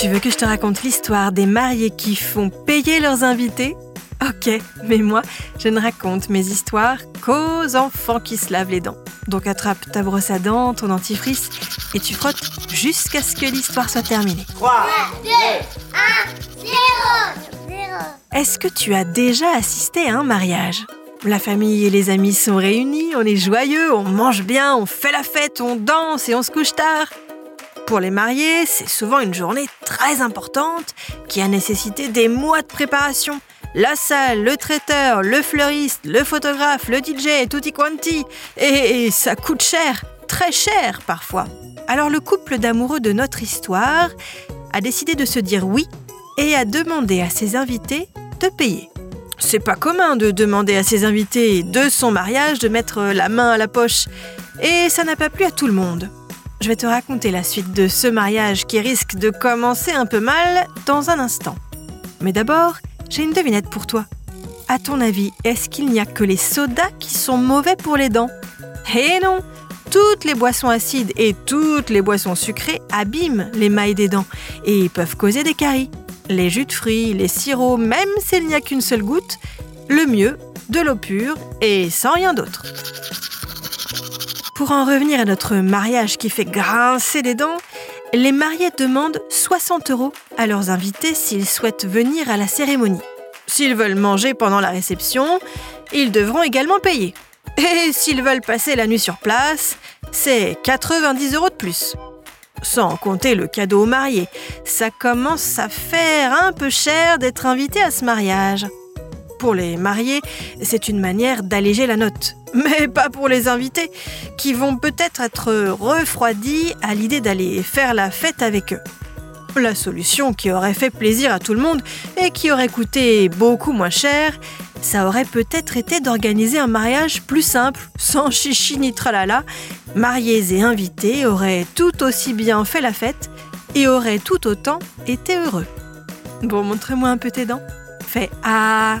Tu veux que je te raconte l'histoire des mariés qui font payer leurs invités? Ok, mais moi, je ne raconte mes histoires qu'aux enfants qui se lavent les dents. Donc attrape ta brosse à dents, ton dentifrice, et tu frottes jusqu'à ce que l'histoire soit terminée. 3, 2, 1, 0, 0. Est-ce que tu as déjà assisté à un mariage? La famille et les amis sont réunis, on est joyeux, on mange bien, on fait la fête, on danse et on se couche tard. Pour les mariés, c'est souvent une journée très importante qui a nécessité des mois de préparation. La salle, le traiteur, le fleuriste, le photographe, le DJ, tutti quanti. Et, ça coûte cher, très cher parfois. Alors le couple d'amoureux de notre histoire a décidé de se dire oui et a demandé à ses invités de payer. C'est pas commun de demander à ses invités de son mariage de mettre la main à la poche. Et ça n'a pas plu à tout le monde. Je vais te raconter la suite de ce mariage qui risque de commencer un peu mal dans un instant. Mais d'abord, j'ai une devinette pour toi. À ton avis, est-ce qu'il n'y a que les sodas qui sont mauvais pour les dents? Eh non Toutes les boissons acides et toutes les boissons sucrées abîment les mailles des dents et peuvent causer des caries. Les jus de fruits, les sirops, même s'il n'y a qu'une seule goutte, le mieux, de l'eau pure et sans rien d'autre. Pour en revenir à notre mariage qui fait grincer des dents, les mariés demandent 60 euros à leurs invités s'ils souhaitent venir à la cérémonie. S'ils veulent manger pendant la réception, ils devront également payer. Et s'ils veulent passer la nuit sur place, c'est 90 euros de plus. Sans compter le cadeau aux mariés, ça commence à faire un peu cher d'être invité à ce mariage. Pour les mariés, c'est une manière d'alléger la note. Mais pas pour les invités, qui vont peut-être être refroidis à l'idée d'aller faire la fête avec eux. La solution qui aurait fait plaisir à tout le monde et qui aurait coûté beaucoup moins cher, ça aurait peut-être été d'organiser un mariage plus simple, sans chichi ni tralala. Mariés et invités auraient tout aussi bien fait la fête et auraient tout autant été heureux. Bon, montre-moi un peu tes dents. Fais A,